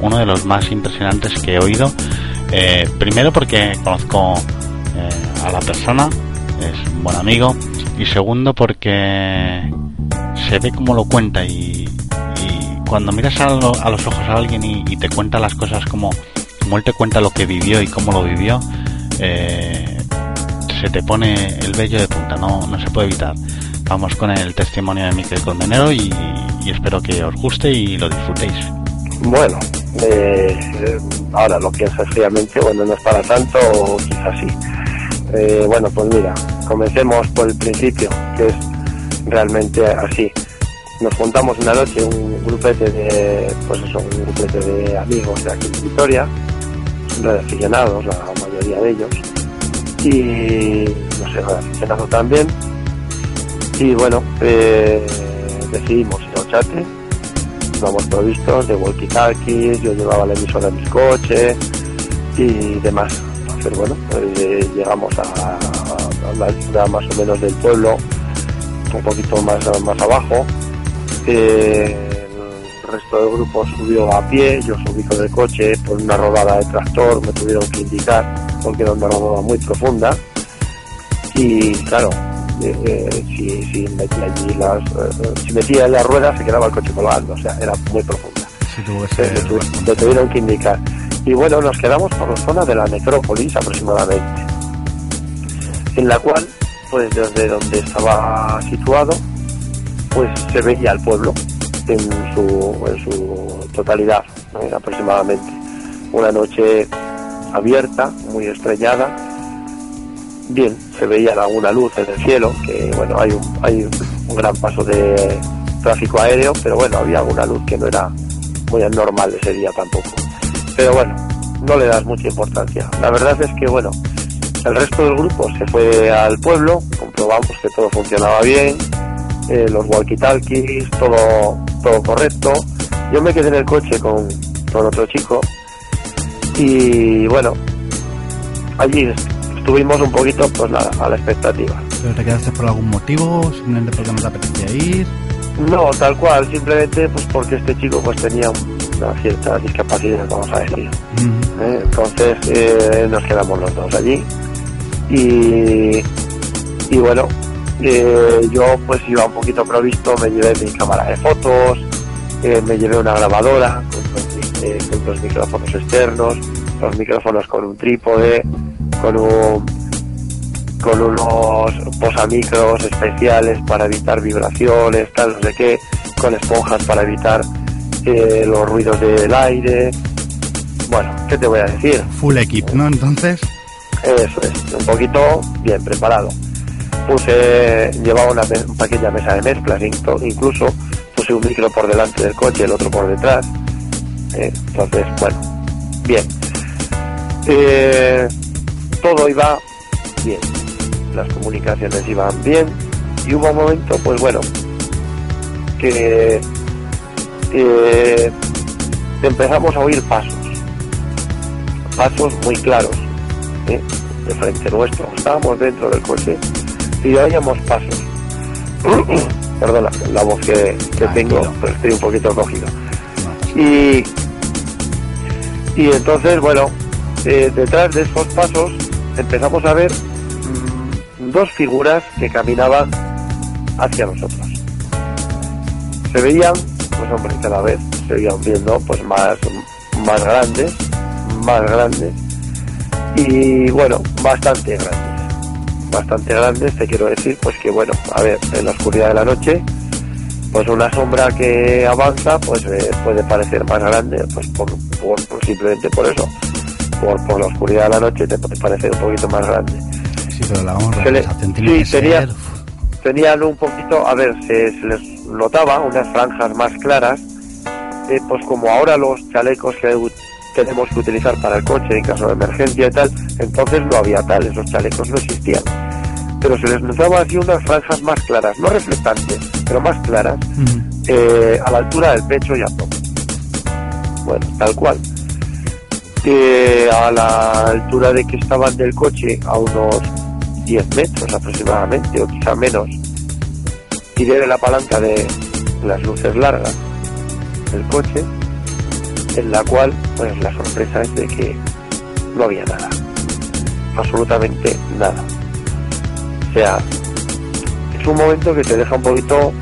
uno de los más impresionantes que he oído. Eh, primero porque conozco eh, a la persona, es un buen amigo, y segundo porque se ve como lo cuenta y, cuando miras a, los ojos a alguien y, te cuenta las cosas como, como él te cuenta lo que vivió y cómo lo vivió, se te pone el vello de punta, no, no se puede evitar. Vamos con el testimonio de Miquel Colmenero y, y espero que os guste y lo disfrutéis. Bueno, eh, ahora lo piensas fríamente, bueno, no es para tanto, o quizás sí. Eh, bueno, pues mira, comencemos por el principio, que es realmente así. Nos juntamos una noche un grupete de, pues eso, un grupete de amigos de aquí en Victoria, aficionados, la mayoría de ellos, y no sé, aficionados también. Y bueno, eh, decidimos ir a Ochate, íbamos provistos de walkie-talkies, yo llevaba la emisora en mis coches y demás. Entonces, bueno, pues, llegamos a, la altura más o menos del pueblo, un poquito más, más abajo. Eh, el resto del grupo subió a pie, yo subí con el coche por una rodada de tractor, me tuvieron que indicar porque era una rodada muy profunda. Y claro, eh, si, si, metía allí las, eh, si metía en la rueda se quedaba el coche colgando, o sea, era muy profunda. Sí, tuvieron que indicar. Y bueno, nos quedamos por la zona de la necrópolis aproximadamente, en la cual, pues desde donde estaba situado, pues se veía el pueblo en su, en su totalidad, aproximadamente. Una noche abierta, muy estrellada, bien, se veía alguna luz en el cielo, que bueno, hay un, hay un gran paso de tráfico aéreo, pero bueno, había alguna luz que no era muy normal ese día tampoco. Pero bueno, no le das mucha importancia. La verdad es que bueno, el resto del grupo se fue al pueblo, comprobamos que todo funcionaba bien, eh, los walkie-talkies, todo, todo correcto. Yo me quedé en el coche con, con otro chico y bueno, allí estuvimos un poquito pues nada, a la expectativa. ¿Pero te quedaste por algún motivo? ¿Simplemente porque no te apetecía ir? No, tal cual, simplemente pues porque este chico pues tenía una cierta discapacidad, vamos a decir. ¿Eh? Entonces eh, nos quedamos los dos allí y, y bueno, eh, yo pues iba un poquito provisto, me llevé mi cámara de fotos, me llevé una grabadora con con dos micrófonos externos, los micrófonos con un trípode, con un con unos posamicros especiales para evitar vibraciones, tal, no sé qué, con esponjas para evitar eh, los ruidos del aire. Bueno, ¿qué te voy a decir? Full equip, ¿no? Entonces. Eso es, un poquito bien preparado. Puse, llevaba una, pequeña mesa de mezclas, incluso puse un micro por delante del coche, el otro por detrás. Eh, entonces, bueno, bien. Eh, todo iba bien, las comunicaciones iban bien. Y hubo un momento, pues bueno, que eh, empezamos a oír pasos, pasos muy claros, de frente nuestro, estábamos dentro del coche y oíamos pasos. Perdona, la voz que, tengo, pero estoy un poquito cogido. Y, y entonces, bueno, eh, detrás de esos pasos empezamos a ver mm, dos figuras que caminaban hacia nosotros. Se veían, pues hombre, cada vez se veían viendo pues más, más grandes, más grandes y bueno, bastante grandes. Bastante grandes, te quiero decir, pues que bueno, a ver, en la oscuridad de la noche, pues una sombra que avanza, pues eh, puede parecer más grande, pues por, simplemente por eso por, por la oscuridad de la noche te puede parecer un poquito más grande. Sí, pero la honra, le, sí, tenían un poquito, a ver, se, les notaba unas franjas más claras, eh, pues como ahora los chalecos que tenemos que utilizar para el coche en caso de emergencia y tal, entonces no había tal, esos chalecos no existían. Pero se les notaba así unas franjas más claras, no reflectantes, pero más claras, eh, a la altura del pecho y a todo. Bueno, tal cual a la altura de que estaban del coche, a unos 10 metros aproximadamente, o quizá menos. Tiré de la palanca de las luces largas del coche, en la cual, pues la sorpresa es de que no había nada. Absolutamente nada. O sea, es un momento que te deja un poquito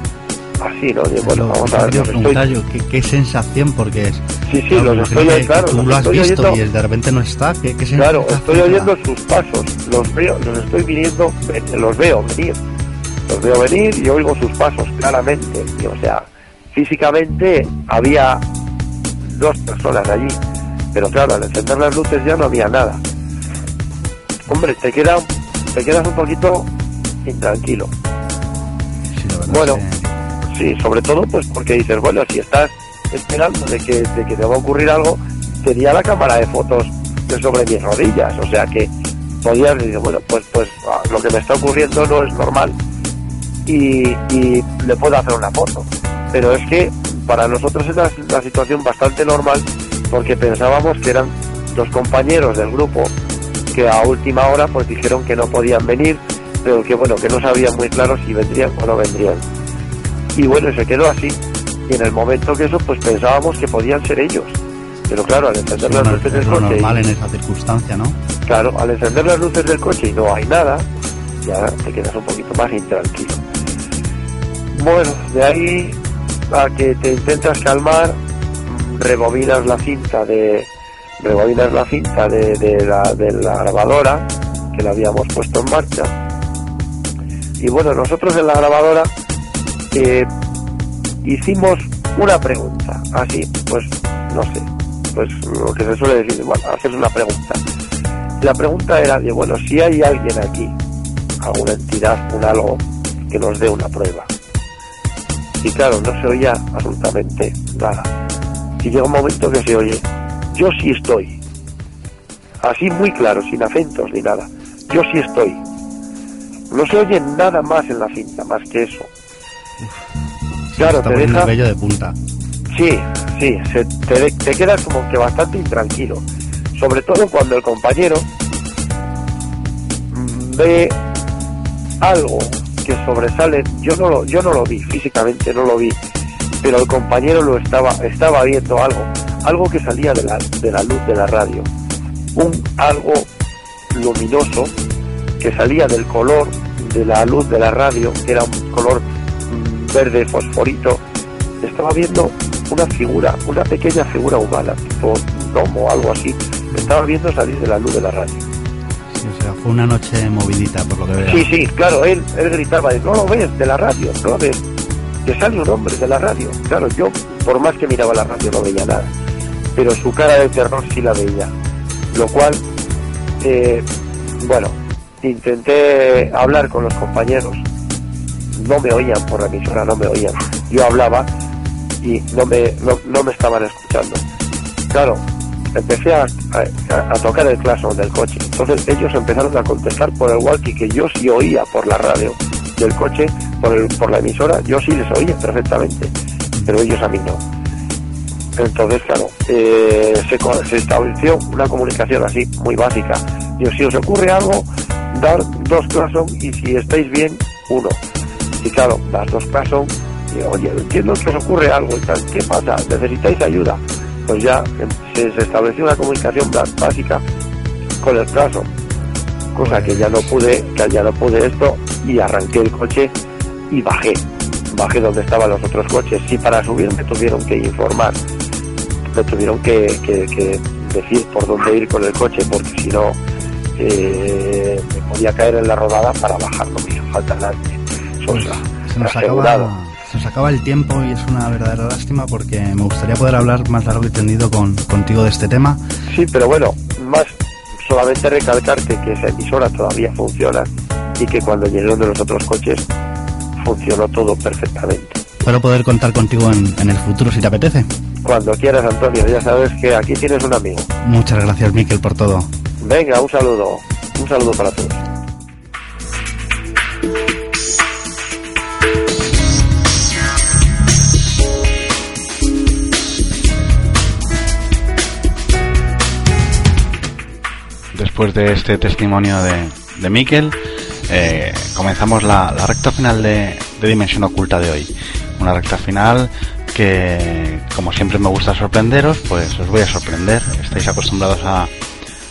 así, ¿no? De, bueno, vamos a ver, yo estoy- ¿qué, qué sensación? Porque es. Sí, sí, claro, los estoy, claro, Tú los lo has visto oyendo. y de repente no está. ¿Qué, qué Claro, estoy da? oyendo sus pasos, los veo, los estoy viniendo, los veo venir, los veo venir y oigo sus pasos claramente. Y, o sea, físicamente había dos personas allí, pero claro, al encender las luces ya no había nada. Hombre, te queda, te quedas un poquito intranquilo. Sí, Bueno. es que- Sí, sobre todo pues porque dices, bueno, si estás esperando de que, de que te va a ocurrir algo, tenía la cámara de fotos de sobre mis rodillas, o sea que podías decir, bueno, pues pues ah, lo que me está ocurriendo no es normal y, y le puedo hacer una foto. Pero es que para nosotros era una situación bastante normal porque pensábamos que eran los compañeros del grupo que a última hora pues dijeron que no podían venir, pero que bueno, que no sabían muy claro si vendrían o no vendrían y bueno, se quedó así. Y en el momento que eso, pues pensábamos que podían ser ellos. Pero claro, al encender las luces es del coche, normal y- en esa circunstancia, ¿no? claro, al encender las luces del coche y no hay nada, ya te quedas un poquito más intranquilo. Bueno, de ahí a que te intentas calmar, rebobinas la cinta de rebobinas la cinta de, de la, grabadora que la habíamos puesto en marcha. Y bueno, nosotros en la grabadora eh, hicimos una pregunta, así, pues no sé, pues lo que se suele decir, bueno, hacer una pregunta. La pregunta era de, bueno, si hay alguien aquí, alguna entidad, un algo, que nos dé una prueba. Y claro, no se oía absolutamente nada. Y llega un momento que se oye, yo sí estoy. Así muy claro, sin acentos ni nada. Yo sí estoy. No se oye nada más en la cinta, más que eso. Claro, Está te deja... de punta. Sí, sí, se- te, te quedas como que bastante intranquilo. Sobre todo cuando el compañero ve algo que sobresale. Yo no lo, yo no lo vi, físicamente no lo vi, pero el compañero lo estaba, estaba viendo algo, algo que salía de la, de la luz de la radio. Un algo luminoso que salía del color de la luz de la radio, que era un color mm, verde fosforito, estaba viendo una figura, una pequeña figura humana, tipo un gnomo o algo así, estaba viendo salir de la luz de la radio. O sea, fue una noche movidita, por lo que veo. Sí, sí, claro, él, él gritaba, no lo ves de la radio, no lo ves, que sale un hombre de la radio. Claro, yo, por más que miraba la radio, no veía nada, pero su cara de terror sí la veía. Lo cual, eh, bueno, intenté hablar con los compañeros, no me oían por la emisora, no me oían. Yo hablaba y no me, no, no me estaban escuchando. Claro, empecé a, a- tocar el claxon del coche. Entonces ellos empezaron a contestar por el walkie que yo sí oía por la radio del coche, por, el- por la emisora, yo sí les oía perfectamente, pero ellos a mí no. Entonces, claro, eh, se, se estableció una comunicación así, muy básica. Digo, si os ocurre algo, dar dos claxon y si estáis bien, uno. Y claro, das dos claxon oye, entiendo que os ocurre algo ¿qué pasa? ¿Necesitáis ayuda? Pues ya se, se estableció una comunicación básica con el claxon, cosa que ya no pude, que ya no pude esto y arranqué el coche y bajé, bajé donde estaban los otros coches y para subir me tuvieron que informar, me tuvieron que, que- que decir por dónde ir con el coche porque si no eh, me podía caer en la rodada para bajar, no me hizo falta. Eso Pues es se, nos asegurado. acaba, se nos acaba el tiempo y es una verdadera lástima porque me gustaría poder hablar más largo y tendido con, contigo de este tema. Sí, pero bueno, más solamente recalcarte que esa emisora todavía funciona y que cuando llegaron de los otros coches funcionó todo perfectamente. Espero poder contar contigo en, en el futuro si te apetece. Cuando quieras, Antonio, ya sabes que aquí tienes un amigo. Muchas gracias, Miquel, por todo. Venga, un saludo. Un saludo para todos. Después de este testimonio de, de Miquel, eh, comenzamos la, recta final de, Dimensión Oculta de hoy. Una recta final que, como siempre me gusta sorprenderos, pues os voy a sorprender. Estáis acostumbrados a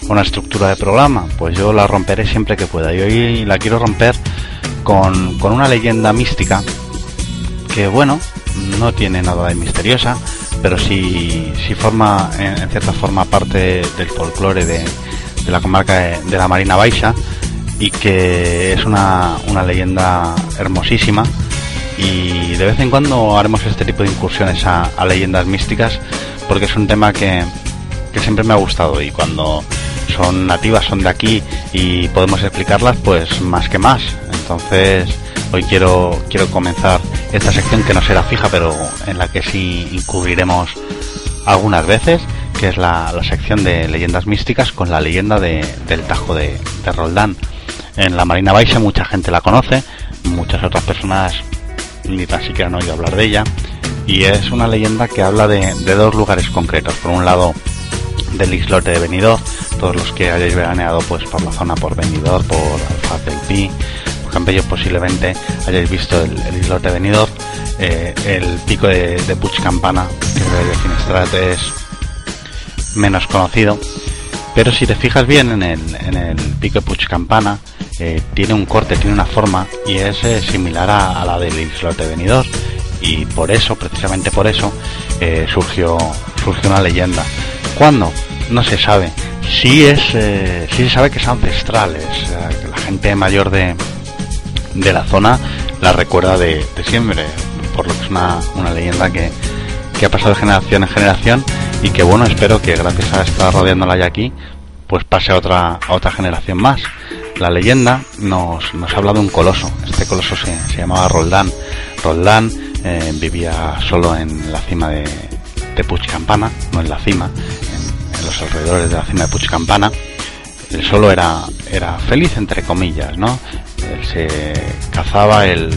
una estructura de programa, pues yo la romperé siempre que pueda. Y hoy la quiero romper con, una leyenda mística que, bueno, no tiene nada de misteriosa, pero sí, sí forma en, cierta forma parte del folclore de, de la comarca de, la Marina Baixa y que es una, una leyenda hermosísima. Y de vez en cuando haremos este tipo de incursiones a, leyendas místicas porque es un tema que, que, siempre me ha gustado. Y cuando son nativas, son de aquí y podemos explicarlas pues más que más. Entonces hoy quiero, quiero comenzar esta sección que no será fija pero en la que sí incurriremos algunas veces que es la, sección de leyendas místicas con la leyenda de, del Tajo de, de Roldán. En la Marina Baixa mucha gente la conoce, muchas otras personas ni tan siquiera han oído hablar de ella. Y es una leyenda que habla de, dos lugares concretos. Por un lado, del islote de Benidorm. Todos los que hayáis veraneado pues por la zona por Benidorm, por Alfaz del Pi, por Campello posiblemente hayáis visto el, islote de Benidorm. Eh, el pico de, de Puig Campana, que de Finestrat es menos conocido. Pero si te fijas bien en el, en el pico de Puig Campana, eh, tiene un corte, tiene una forma y es eh, similar a, la del islote venidor y por eso, precisamente por eso, eh, surgió, surgió una leyenda. ¿Cuándo? No se sabe. Sí es, sí se sabe que es ancestral, que la gente mayor de, de la zona la recuerda de, siempre, por lo que es una, una leyenda que, que ha pasado de generación en generación y que bueno, espero que gracias a estar rodeándola ya aquí, pues pase a otra, a otra generación más la leyenda nos, nos habla de un coloso. Este coloso se, se llamaba Roldán. Roldán eh, vivía solo en la cima de, de Puigcampana, no en la cima, en, los alrededores de la cima de Puigcampana. Él solo era, era feliz, entre comillas, ¿no? Él se cazaba, él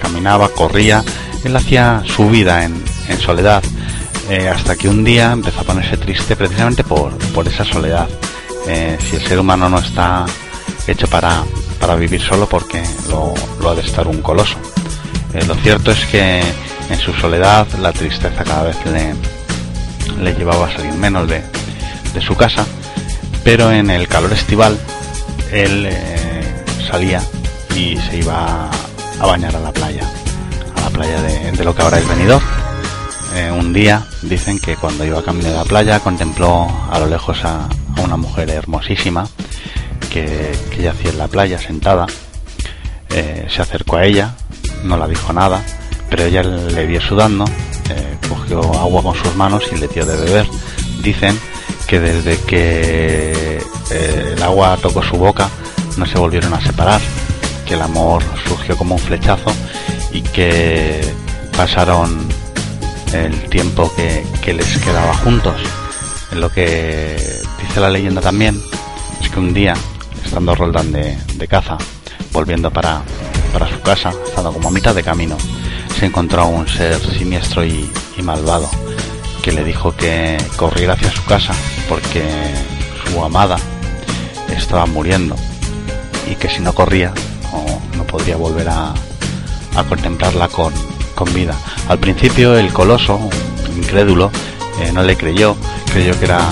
caminaba, corría, él hacía su vida en, en soledad, eh, hasta que un día empezó a ponerse triste precisamente por, por esa soledad. Eh, si el ser humano no está hecho para, para vivir solo porque lo, lo ha de estar un coloso. Eh, lo cierto es que en su soledad la tristeza cada vez le, le llevaba a salir menos de, de su casa, pero en el calor estival él salía y se iba a bañar a la playa, a la playa de, lo que ahora es. Eh, un día dicen que cuando iba a camino de la playa contempló a lo lejos a, una mujer hermosísima que, hacía en la playa sentada. Eh, se acercó a ella, no la dijo nada, pero ella le vio sudando, eh, cogió agua con sus manos y le dio de beber. Dicen que desde que el agua tocó su boca no se volvieron a separar, que el amor surgió como un flechazo y que pasaron el tiempo que, que les quedaba juntos. Lo que dice la leyenda también es que un día estando Roldán de, caza, volviendo para, para su casa, estando como a mitad de camino, se encontró un ser siniestro y, malvado que le dijo que corriera hacia su casa porque su amada estaba muriendo y que si no corría no, no podría volver a, a contemplarla con, con, vida. Al principio el coloso, incrédulo, eh, no le creyó, creyó que era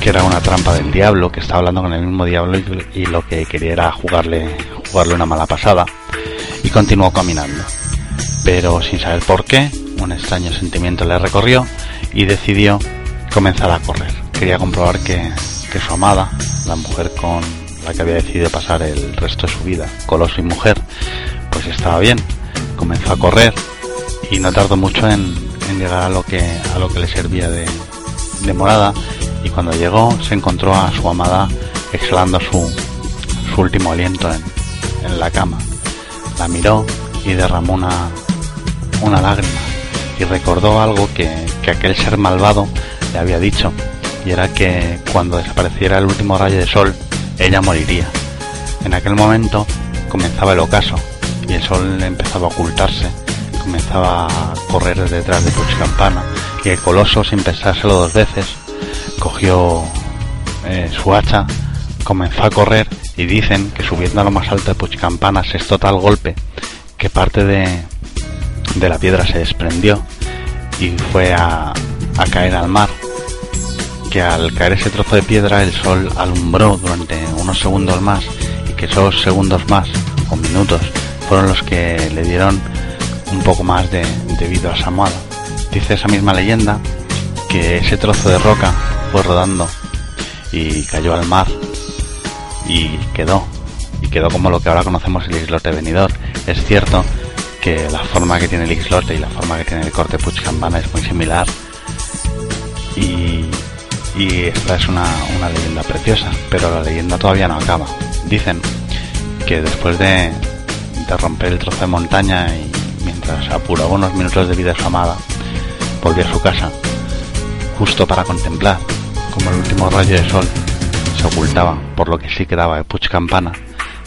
que era una trampa del diablo, que estaba hablando con el mismo diablo y, lo que quería era jugarle, jugarle una mala pasada. Y continuó caminando. Pero sin saber por qué, un extraño sentimiento le recorrió y decidió comenzar a correr. Quería comprobar que, que su amada, la mujer con la que había decidido pasar el resto de su vida, coloso y mujer, pues estaba bien. Comenzó a correr y no tardó mucho en, llegar a lo que a lo que le servía de, morada y cuando llegó se encontró a su amada exhalando su, último aliento en, en, la cama. La miró y derramó una, una lágrima y recordó algo que, que aquel ser malvado le había dicho y era que cuando desapareciera el último rayo de sol ella moriría. En aquel momento comenzaba el ocaso y el sol empezaba a ocultarse, comenzaba a correr detrás de Campana y el coloso, sin pensárselo dos veces, cogió eh, su hacha, comenzó a correr y dicen que subiendo a lo más alto de Puchcampanas es total golpe que parte de, de la piedra se desprendió y fue a, a caer al mar. Que al caer ese trozo de piedra el sol alumbró durante unos segundos más y que esos segundos más o minutos fueron los que le dieron un poco más de, de vida a Samuel. Dice esa misma leyenda que ese trozo de roca fue rodando y cayó al mar y quedó y quedó como lo que ahora conocemos el islote venidor. Es cierto que la forma que tiene el islote y la forma que tiene el corte Puchcambana es muy similar y, y esta es una, una leyenda preciosa, pero la leyenda todavía no acaba. Dicen que después de, de romper el trozo de montaña y mientras apuraba unos minutos de vida a su amada, volvió a su casa, justo para contemplar como el último rayo de sol se ocultaba por lo que sí quedaba de Puch Campana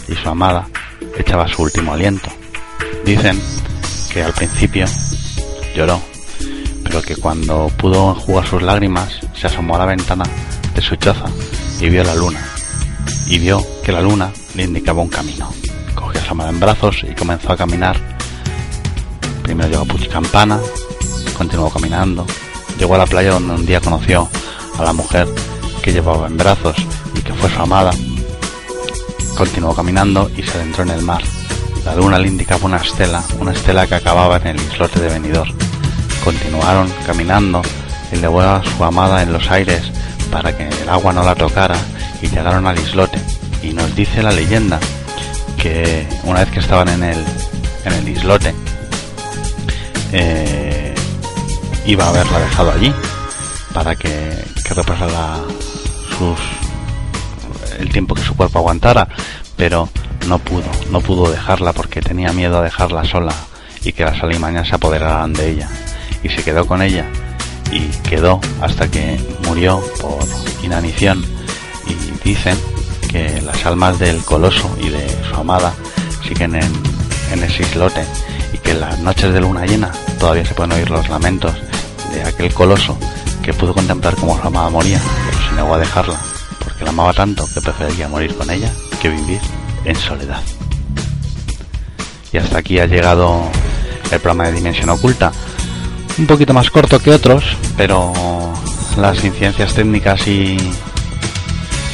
y su amada echaba su último aliento. Dicen que al principio lloró, pero que cuando pudo enjugar sus lágrimas se asomó a la ventana de su choza y vio la luna. Y vio que la luna le indicaba un camino. Cogió a su amada en brazos y comenzó a caminar. Primero llegó a Puch Campana, continuó caminando, llegó a la playa donde un día conoció a la mujer que llevaba en brazos y que fue su amada. Continuó caminando y se adentró en el mar. La luna le indicaba una estela, una estela que acababa en el islote de Benidorm. Continuaron caminando y llevó a su amada en los aires para que el agua no la tocara y llegaron al islote. Y nos dice la leyenda que una vez que estaban en el, en el islote, eh, iba a haberla dejado allí para que, repasara sus el tiempo que su cuerpo aguantara, pero no pudo, no pudo dejarla porque tenía miedo a dejarla sola y que las alimañas se apoderaran de ella. Y se quedó con ella y quedó hasta que murió por inanición. Y dicen que las almas del coloso y de su amada siguen en, en ese islote y que en las noches de luna llena todavía se pueden oír los lamentos de aquel coloso que pudo contemplar cómo su amada moría, pero se negó a dejarla, porque la amaba tanto que preferiría morir con ella que vivir en soledad. Y hasta aquí ha llegado el programa de Dimensión Oculta. Un poquito más corto que otros, pero las incidencias técnicas y,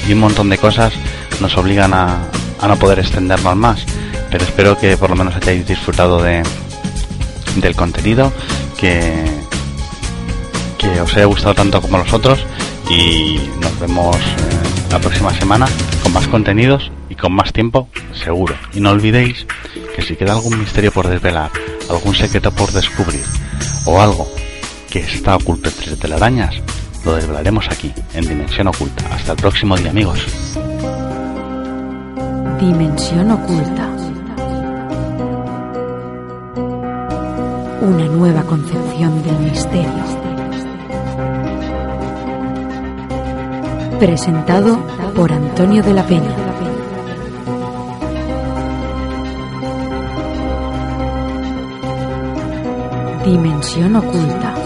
y un montón de cosas nos obligan a, a no poder extendernos más. Pero espero que por lo menos hayáis disfrutado de, del contenido, que, que os haya gustado tanto como los otros y nos vemos eh, la próxima semana con más contenidos y con más tiempo seguro. Y no olvidéis que si queda algún misterio por desvelar, algún secreto por descubrir o algo que está oculto entre telarañas, lo desvelaremos aquí en Dimensión Oculta. Hasta el próximo día amigos. Dimensión oculta. Una nueva concepción del misterio. Presentado por Antonio de la Peña. Dimensión oculta.